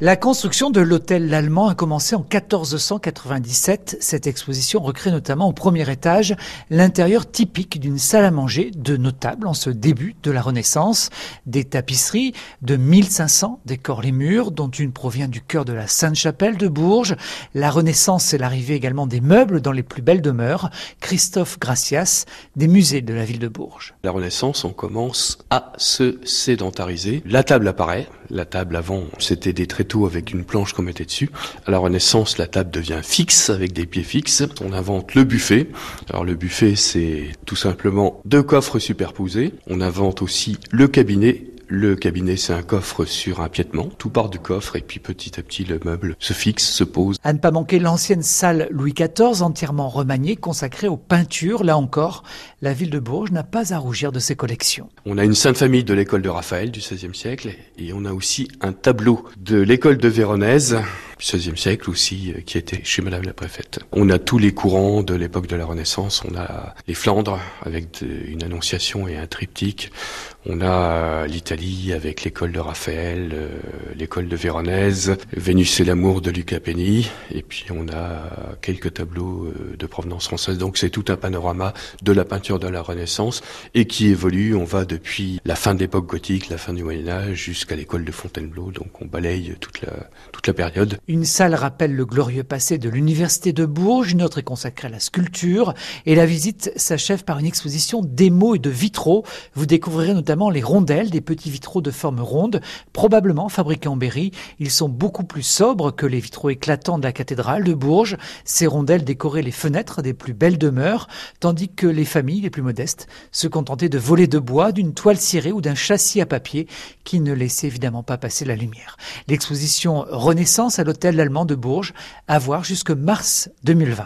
La construction de l'hôtel L'Allemand a commencé en 1497. Cette exposition recrée notamment au premier étage l'intérieur typique d'une salle à manger de notables en ce début de la Renaissance. Des tapisseries de 1500 décorent les murs, dont une provient du cœur de la Sainte-Chapelle de Bourges. La Renaissance, c'est l'arrivée également des meubles dans les plus belles demeures. Christophe Gracias, des musées de la ville de Bourges. La Renaissance, on commence à se sédentariser. La table apparaît. La table avant, c'était des avec une planche qu'on mettait dessus. À la Renaissance, la table devient fixe avec des pieds fixes. On invente le buffet. Alors le buffet, c'est tout simplement deux coffres superposés. On invente aussi le cabinet le cabinet, c'est un coffre sur un piétement. Tout part du coffre et puis petit à petit, le meuble se fixe, se pose. À ne pas manquer l'ancienne salle Louis XIV, entièrement remaniée, consacrée aux peintures. Là encore, la ville de Bourges n'a pas à rougir de ses collections. On a une sainte famille de l'école de Raphaël du XVIe siècle et on a aussi un tableau de l'école de Véronèse du XVIe siècle aussi, euh, qui était chez Madame la Préfète. On a tous les courants de l'époque de la Renaissance. On a les Flandres avec une annonciation et un triptyque. On a l'Italie avec l'école de Raphaël, euh, l'école de Véronèse, Vénus et l'amour de Luca Peni, et puis on a quelques tableaux euh, de provenance française. Donc c'est tout un panorama de la peinture de la Renaissance et qui évolue. On va depuis la fin de l'époque gothique, la fin du Moyen Âge, jusqu'à l'école de Fontainebleau. Donc on balaye toute la toute la période. Une salle rappelle le glorieux passé de l'université de Bourges, une autre est consacrée à la sculpture, et la visite s'achève par une exposition d'émaux et de vitraux. Vous découvrirez les rondelles, des petits vitraux de forme ronde, probablement fabriqués en Berry. Ils sont beaucoup plus sobres que les vitraux éclatants de la cathédrale de Bourges. Ces rondelles décoraient les fenêtres des plus belles demeures, tandis que les familles les plus modestes se contentaient de volets de bois, d'une toile cirée ou d'un châssis à papier qui ne laissait évidemment pas passer la lumière. L'exposition Renaissance à l'hôtel allemand de Bourges à voir jusque mars 2020.